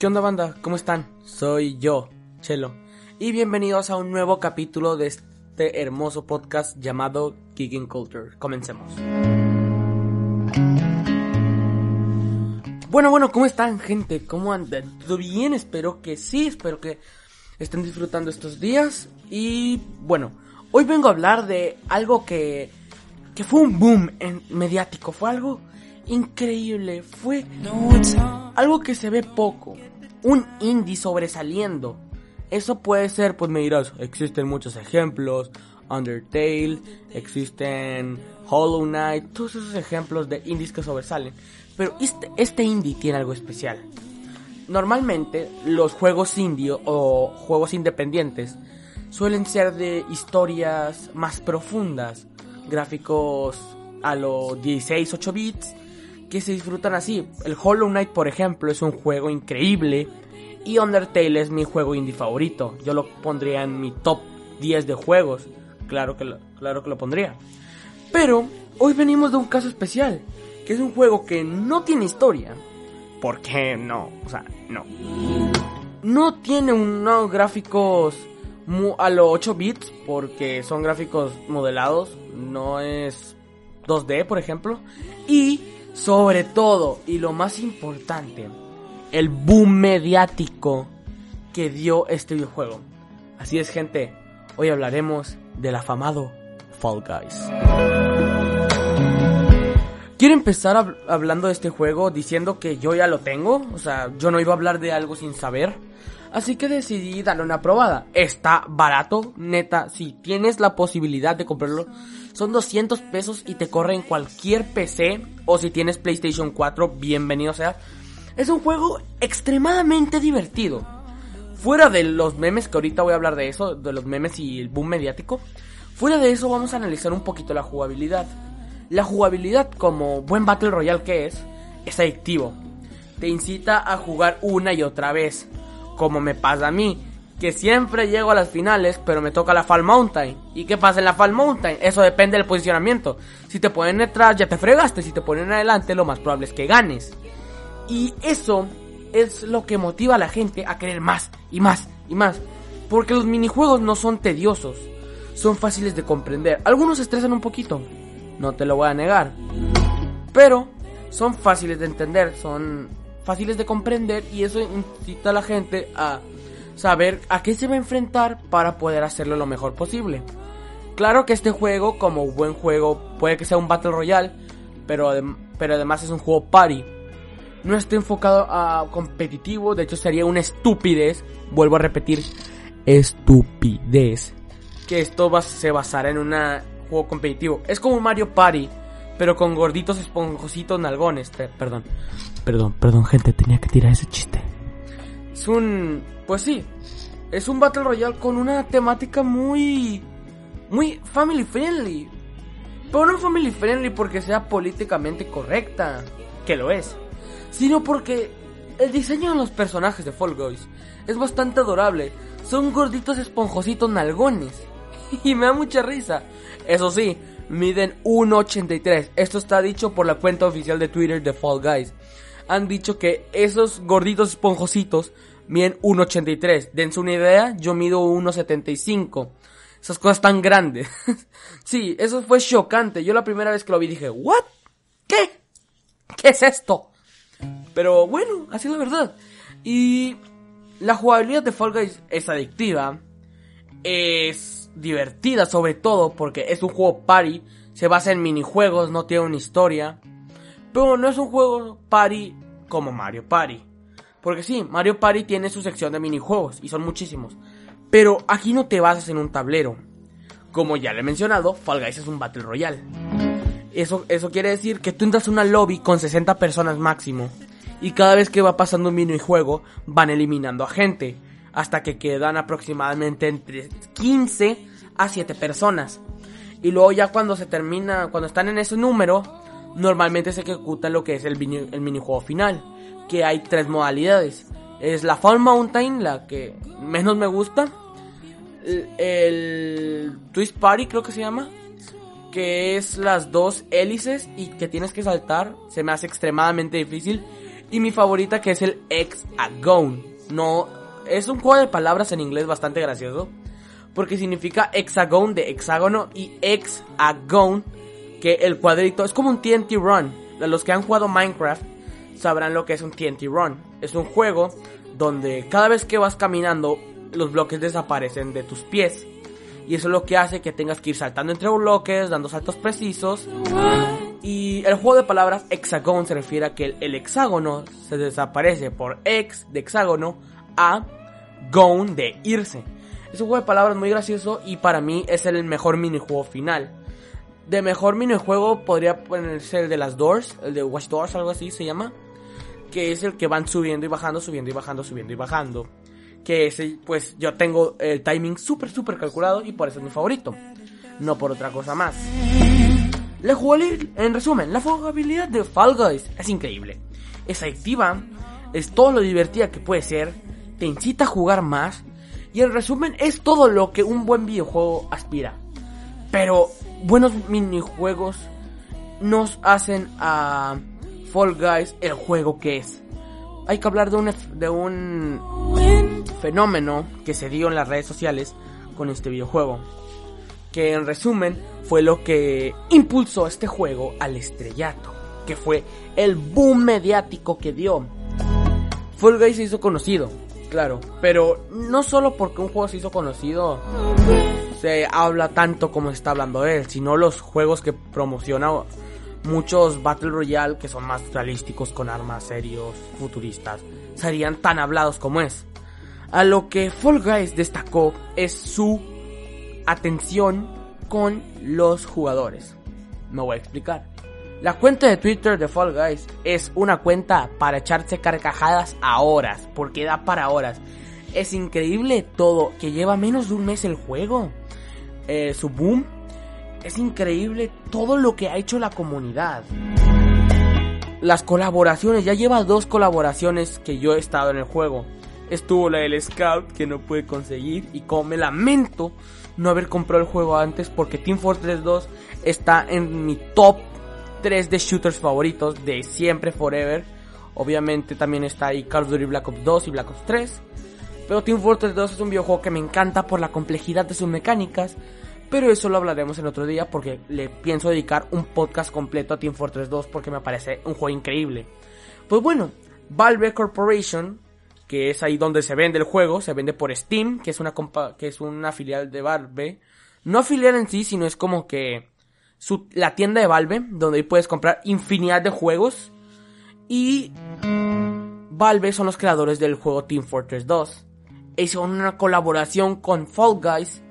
¿Qué onda banda? ¿Cómo están? Soy yo, Chelo. Y bienvenidos a un nuevo capítulo de este hermoso podcast llamado Kicking Culture. Comencemos. Bueno, bueno, ¿cómo están gente? ¿Cómo andan? ¿Todo bien? Espero que sí, espero que estén disfrutando estos días. Y bueno, hoy vengo a hablar de algo que, que fue un boom en mediático, fue algo increíble, fue algo que se ve poco, un indie sobresaliendo. Eso puede ser, pues me dirás, existen muchos ejemplos, Undertale, existen Hollow Knight, todos esos ejemplos de indies que sobresalen. Pero este, este indie tiene algo especial. Normalmente los juegos indie o juegos independientes suelen ser de historias más profundas, gráficos a los 16, 8 bits, que se disfrutan así. El Hollow Knight, por ejemplo, es un juego increíble y Undertale es mi juego indie favorito. Yo lo pondría en mi top 10 de juegos. Claro que lo, claro que lo pondría. Pero hoy venimos de un caso especial, que es un juego que no tiene historia. ¿Por qué no? O sea, no. No tiene unos gráficos a los 8 bits, porque son gráficos modelados, no es 2D, por ejemplo. Y sobre todo, y lo más importante, el boom mediático que dio este videojuego. Así es, gente, hoy hablaremos del afamado Fall Guys. Quiero empezar hab hablando de este juego diciendo que yo ya lo tengo, o sea, yo no iba a hablar de algo sin saber. Así que decidí darle una probada. Está barato, neta, si tienes la posibilidad de comprarlo, son 200 pesos y te corre en cualquier PC o si tienes PlayStation 4, bienvenido sea. Es un juego extremadamente divertido. Fuera de los memes, que ahorita voy a hablar de eso, de los memes y el boom mediático. Fuera de eso vamos a analizar un poquito la jugabilidad. La jugabilidad, como buen Battle Royale que es, es adictivo. Te incita a jugar una y otra vez. Como me pasa a mí, que siempre llego a las finales, pero me toca la Fall Mountain. ¿Y qué pasa en la Fall Mountain? Eso depende del posicionamiento. Si te ponen detrás, ya te fregaste. Si te ponen adelante, lo más probable es que ganes. Y eso es lo que motiva a la gente a querer más y más y más. Porque los minijuegos no son tediosos, son fáciles de comprender. Algunos estresan un poquito, no te lo voy a negar. Pero son fáciles de entender, son fáciles de comprender y eso incita a la gente a saber a qué se va a enfrentar para poder hacerlo lo mejor posible. Claro que este juego, como buen juego, puede que sea un Battle Royale, pero, pero además es un juego party. No está enfocado a competitivo, de hecho sería una estupidez, vuelvo a repetir, estupidez, que esto se basara en un juego competitivo. Es como un Mario Party, pero con gorditos esponjositos nalgones. Perdón, perdón, perdón, gente, tenía que tirar ese chiste. Es un. Pues sí. Es un Battle Royale con una temática muy. Muy family friendly. Pero no family friendly porque sea políticamente correcta. Que lo es. Sino porque el diseño de los personajes de Fall Guys es bastante adorable. Son gorditos esponjositos nalgones. Y me da mucha risa. Eso sí, miden 1.83. Esto está dicho por la cuenta oficial de Twitter de Fall Guys. Han dicho que esos gorditos esponjositos miden 1.83. Dense una idea, yo mido 1.75. Esas cosas tan grandes. sí, eso fue chocante. Yo la primera vez que lo vi dije, ¿what? ¿Qué? ¿Qué es esto? Pero bueno, así es la verdad. Y la jugabilidad de Fall Guys es adictiva. Es divertida sobre todo porque es un juego party. Se basa en minijuegos, no tiene una historia. Pero no es un juego party como Mario Party. Porque sí, Mario Party tiene su sección de minijuegos y son muchísimos. Pero aquí no te basas en un tablero. Como ya le he mencionado, Fall Guys es un Battle Royale. Eso, eso quiere decir que tú entras a una lobby con 60 personas máximo. Y cada vez que va pasando un minijuego, van eliminando a gente. Hasta que quedan aproximadamente entre 15 a 7 personas. Y luego ya cuando se termina, cuando están en ese número, normalmente se ejecuta lo que es el, el minijuego final. Que hay tres modalidades. Es la Fall Mountain, la que menos me gusta. El, el Twist Party creo que se llama que es las dos hélices y que tienes que saltar, se me hace extremadamente difícil. Y mi favorita que es el Hexagon. No, es un juego de palabras en inglés bastante gracioso. Porque significa hexagon de hexágono y hexagon, que el cuadrito es como un TNT Run. Los que han jugado Minecraft sabrán lo que es un TNT Run. Es un juego donde cada vez que vas caminando los bloques desaparecen de tus pies. Y eso es lo que hace que tengas que ir saltando entre bloques, dando saltos precisos. Y el juego de palabras hexagon se refiere a que el, hexágono se desaparece por ex de hexágono a gone de irse. Es un juego de palabras muy gracioso y para mí es el mejor minijuego final. De mejor minijuego podría ponerse el de las Doors, el de Watch Doors, algo así se llama. Que es el que van subiendo y bajando, subiendo y bajando, subiendo y bajando que ese, pues yo tengo el timing súper, súper calculado y por eso es mi favorito. No por otra cosa más. La jugabilidad, en resumen, la jugabilidad de Fall Guys es increíble. Es adictiva, es todo lo divertida que puede ser, te incita a jugar más y en resumen es todo lo que un buen videojuego aspira. Pero buenos minijuegos nos hacen a Fall Guys el juego que es. Hay que hablar de un, de un fenómeno que se dio en las redes sociales con este videojuego. Que en resumen fue lo que impulsó este juego al estrellato. Que fue el boom mediático que dio. Fall Guys se hizo conocido, claro. Pero no solo porque un juego se hizo conocido se habla tanto como está hablando él, sino los juegos que promociona muchos Battle Royale que son más realísticos con armas serios, futuristas, serían tan hablados como es. A lo que Fall Guys destacó es su atención con los jugadores. Me voy a explicar. La cuenta de Twitter de Fall Guys es una cuenta para echarse carcajadas a horas, porque da para horas. Es increíble todo, que lleva menos de un mes el juego. Eh, su boom. Es increíble todo lo que ha hecho la comunidad. Las colaboraciones, ya lleva dos colaboraciones que yo he estado en el juego estuvo la del Scout que no pude conseguir y como me lamento no haber comprado el juego antes porque Team Fortress 2 está en mi top 3 de shooters favoritos de siempre, forever. Obviamente también está ahí Call of Duty Black Ops 2 y Black Ops 3. Pero Team Fortress 2 es un videojuego que me encanta por la complejidad de sus mecánicas. Pero eso lo hablaremos en otro día porque le pienso dedicar un podcast completo a Team Fortress 2 porque me parece un juego increíble. Pues bueno, Valve Corporation que es ahí donde se vende el juego, se vende por Steam, que es una que es una filial de Valve. No filial en sí, sino es como que la tienda de Valve, donde ahí puedes comprar infinidad de juegos. Y Valve son los creadores del juego Team Fortress 2. Hicieron una colaboración con Fall Guys.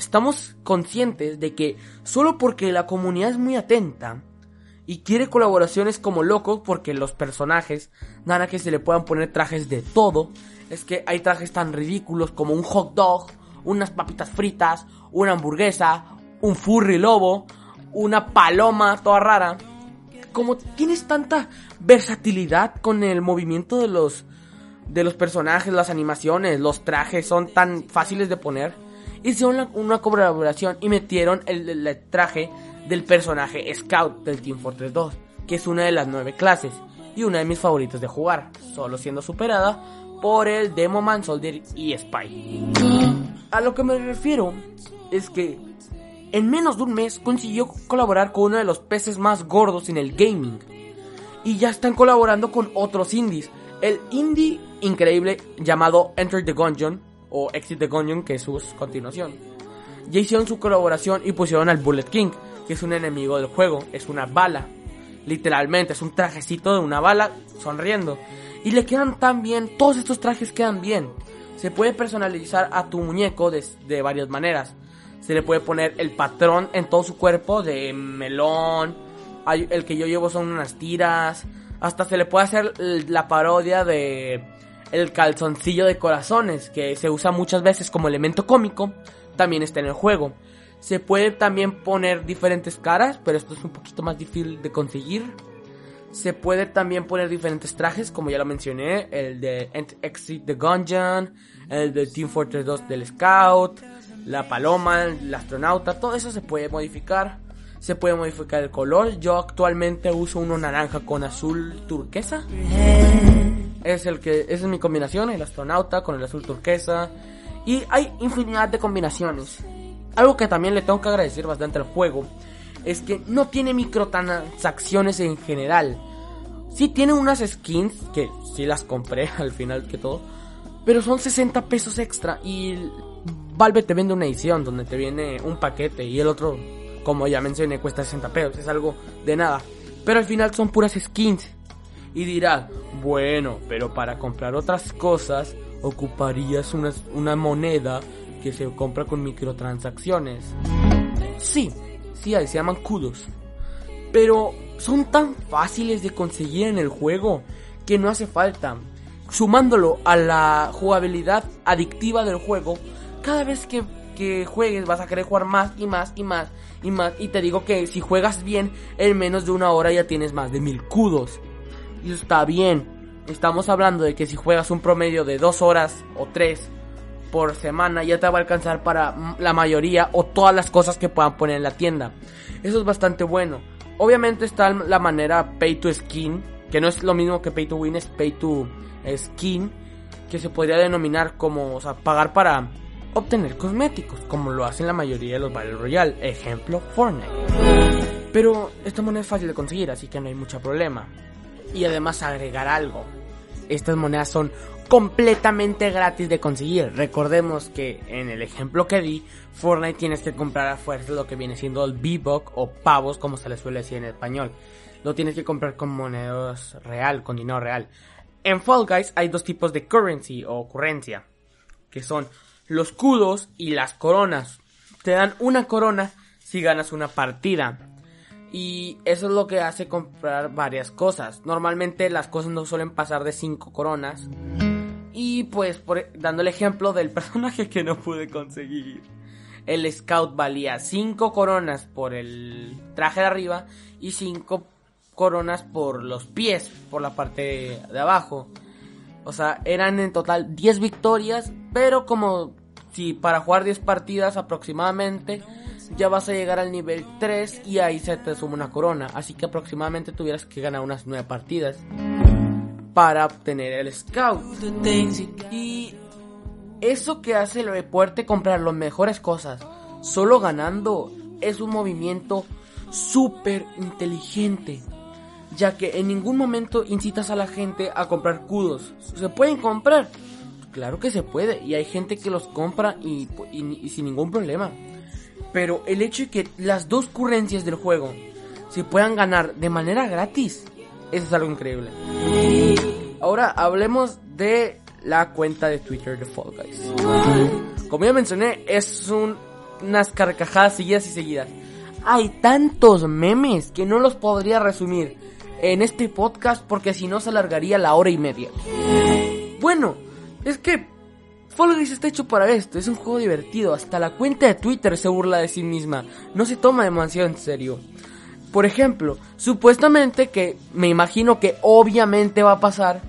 Estamos conscientes de que solo porque la comunidad es muy atenta, y quiere colaboraciones como locos porque los personajes dan a que se le puedan poner trajes de todo. Es que hay trajes tan ridículos como un hot dog, unas papitas fritas, una hamburguesa, un furry lobo, una paloma toda rara. Como tienes tanta versatilidad con el movimiento de los de los personajes, las animaciones, los trajes son tan fáciles de poner. Hicieron una, colaboración y metieron el traje del personaje Scout del Team Fortress 2, que es una de las nueve clases y una de mis favoritos de jugar, solo siendo superada por el Demoman, Soldier y Spy. A lo que me refiero es que en menos de un mes consiguió colaborar con uno de los peces más gordos en el gaming. Y ya están colaborando con otros indies. El indie increíble llamado Enter the Gungeon o Exit the Gungeon, que es su continuación. Ya hicieron su colaboración y pusieron al Bullet King, que es un enemigo del juego, es una bala. Literalmente, es un trajecito de una bala sonriendo. Y le quedan tan bien, todos estos trajes quedan bien. Se puede personalizar a tu muñeco de, varias maneras. Se le puede poner el patrón en todo su cuerpo de melón. el que yo llevo son unas tiras. Hasta se le puede hacer la parodia de el calzoncillo de corazones, que se usa muchas veces como elemento cómico, también está en el juego. Se puede también poner diferentes caras, pero esto es un poquito más difícil de conseguir. Se puede también poner diferentes trajes, como ya lo mencioné, el de Exit the Gungeon, el de Team Fortress 2 del Scout, la paloma, el astronauta, todo eso se puede modificar. Se puede modificar el color. Yo actualmente uso uno naranja con azul turquesa. Es el que es mi combinación, el astronauta con el azul turquesa. Y hay infinidad de combinaciones. Algo que también le tengo que agradecer bastante al juego es que no tiene microtransacciones en general. Sí tiene unas skins, que sí las compré al final que todo, pero son 60 pesos extra y Valve te vende una edición donde te viene un paquete y el otro, como ya mencioné, cuesta 60 pesos, es algo de nada. Pero al final son puras skins. Y dirás, bueno, pero para comprar otras cosas ocuparías una, una moneda que se compra con microtransacciones. Sí, sí, se llaman kudos. Pero son tan fáciles de conseguir en el juego que no hace falta. Sumándolo a la jugabilidad adictiva del juego, cada vez que, que juegues vas a querer jugar más y más y más y más. Y te digo que si juegas bien, en menos de una hora ya tienes más de mil kudos. Y está bien. Estamos hablando de que si juegas un promedio de dos horas o tres por semana ya te va a alcanzar para la mayoría o todas las cosas que puedan poner en la tienda. Eso es bastante bueno. Obviamente está la manera pay to skin, que no es lo mismo que pay to win, es pay to skin, que se podría denominar como, pagar para obtener cosméticos, como lo hacen la mayoría de los Battle Royale, ejemplo Fortnite. Pero esta moneda es fácil de conseguir, así que no hay mucho problema. Y además agregar algo. Estas monedas son completamente gratis de conseguir. Recordemos que en el ejemplo que di, Fortnite tienes que comprar a fuerza lo que viene siendo el V-Buck o pavos, como se le suele decir en español. Lo tienes que comprar con monedas real, con dinero real. En Fall Guys hay dos tipos de currency o ocurrencia, que son los kudos y las coronas. Te dan una corona si ganas una partida. Y eso es lo que hace comprar varias cosas. Normalmente las cosas no suelen pasar de 5 coronas. Y pues por, dando el ejemplo del personaje que no pude conseguir. El scout valía 5 coronas por el traje de arriba y 5 coronas por los pies, por la parte de abajo. O sea, eran en total 10 victorias, pero como si para jugar 10 partidas aproximadamente, ya vas a llegar al nivel 3 y ahí se te suma una corona. Así que aproximadamente tuvieras que ganar unas 9 partidas para obtener el scout. Y eso que hace lo de poderte comprar las mejores cosas solo ganando es un movimiento súper inteligente. Ya que en ningún momento incitas a la gente a comprar kudos. ¿Se pueden comprar? Claro que se puede. Y hay gente que los compra y, sin ningún problema. Pero el hecho de que las dos currencias del juego se puedan ganar de manera gratis eso es algo increíble. Ahora hablemos de la cuenta de Twitter de Fall Guys. Como ya mencioné, es unas carcajadas seguidas y seguidas. Hay tantos memes que no los podría resumir en este podcast porque si no se alargaría la hora y media. Bueno, es que Fall Guys está hecho para esto, es un juego divertido, hasta la cuenta de Twitter se burla de sí misma, no se toma demasiado en serio. Por ejemplo, supuestamente que me imagino que obviamente va a pasar,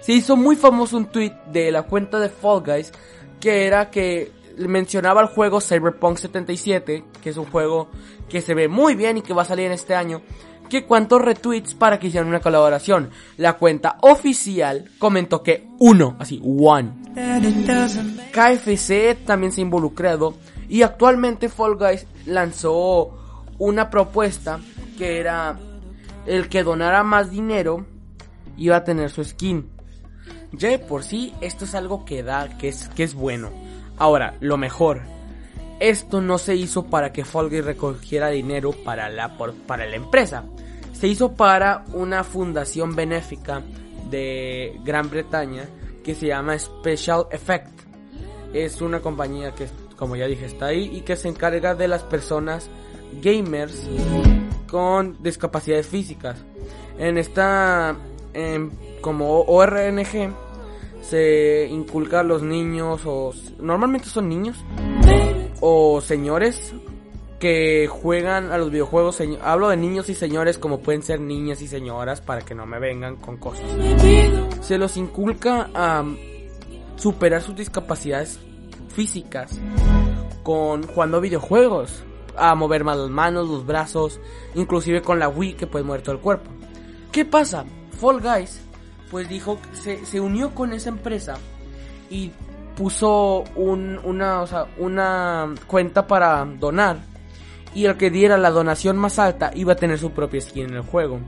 se hizo muy famoso un tweet de la cuenta de Fall Guys que era que mencionaba el juego Cyberpunk 77, que es un juego que se ve muy bien y que va a salir en este año, que cuántos retweets para que hicieran una colaboración. La cuenta oficial comentó que uno, así, one. KFC también se ha involucrado y actualmente Fall Guys lanzó una propuesta que era el que donara más dinero iba a tener su skin. Ya de por sí esto es algo que da, que es, que es bueno. Ahora, lo mejor. Esto no se hizo para que Fall recogiera dinero para la, para la empresa. Se hizo para una fundación benéfica de Gran Bretaña que se llama Special Effect. Es una compañía que, como ya dije, está ahí y que se encarga de las personas gamers con discapacidades físicas. En esta em, como ORNG se inculca a los niños o normalmente son niños o señores que juegan a los videojuegos. Hablo de niños y señores como pueden ser niñas y señoras para que no me vengan con cosas. Se los inculca a superar sus discapacidades físicas con jugando videojuegos, a mover más las manos, los brazos, inclusive con la Wii que puede mover todo el cuerpo. ¿Qué pasa? Fall Guys pues dijo se, se unió con esa empresa y puso un, una, una cuenta para donar y el que diera la donación más alta iba a tener su propia skin en el juego.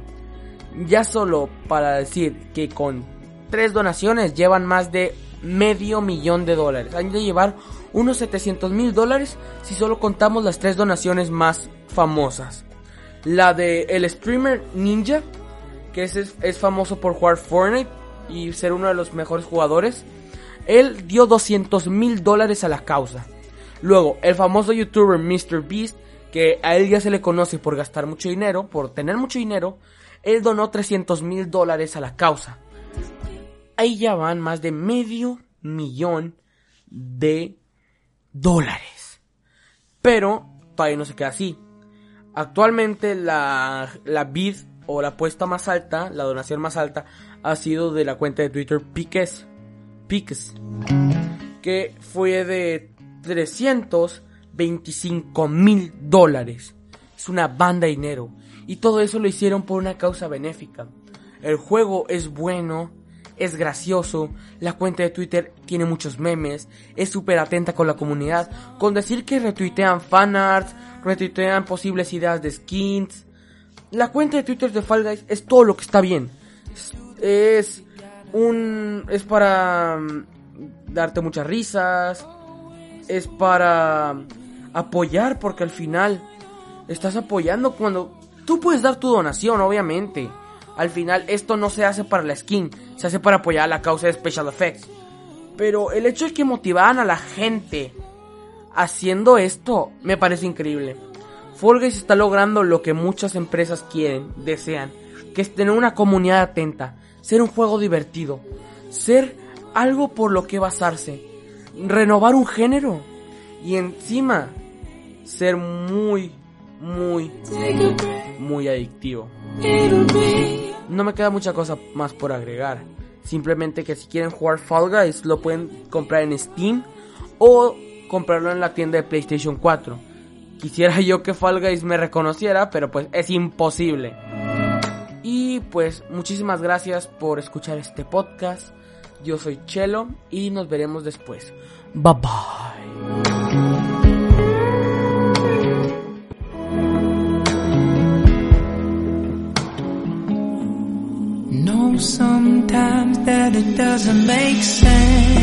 Ya solo para decir que con tres donaciones llevan más de medio millón de dólares. Han de llevar unos 700 mil dólares si solo contamos las tres donaciones más famosas. La de el streamer Ninja, que es, es famoso por jugar Fortnite y ser uno de los mejores jugadores. Él dio 200 mil dólares a la causa. Luego, el famoso youtuber Mr. Beast, que a él ya se le conoce por gastar mucho dinero, por tener mucho dinero, él donó 300 mil dólares a la causa. Ahí ya van más de medio millón de dólares. Pero todavía no se queda así. Actualmente la, la bid o la apuesta más alta, la donación más alta, ha sido de la cuenta de Twitter Piques. Piques. Que fue de 325 mil dólares. Es una banda de dinero. Y todo eso lo hicieron por una causa benéfica. El juego es bueno, es gracioso, la cuenta de Twitter tiene muchos memes, es súper atenta con la comunidad, con decir que retuitean fanarts, retuitean posibles ideas de skins. La cuenta de Twitter de Fall Guys es todo lo que está bien. Es, un... es para mm, darte muchas risas, es para apoyar porque al final estás apoyando cuando tú puedes dar tu donación, obviamente al final esto no se hace para la skin, se hace para apoyar a la causa de Special Effects. Pero el hecho de que motivaran a la gente haciendo esto me parece increíble. Fall está logrando lo que muchas empresas quieren, desean, que es tener una comunidad atenta, ser un juego divertido, ser algo por lo que basarse, renovar un género y encima ser muy, muy, muy adictivo. No me queda mucha cosa más por agregar. Simplemente que si quieren jugar Fall Guys lo pueden comprar en Steam o comprarlo en la tienda de PlayStation 4. Quisiera yo que Fall Guys me reconociera, pero pues es imposible. Pues muchísimas gracias por escuchar este podcast. Yo soy Chelo y nos veremos después. Bye bye. sometimes that it doesn't make sense.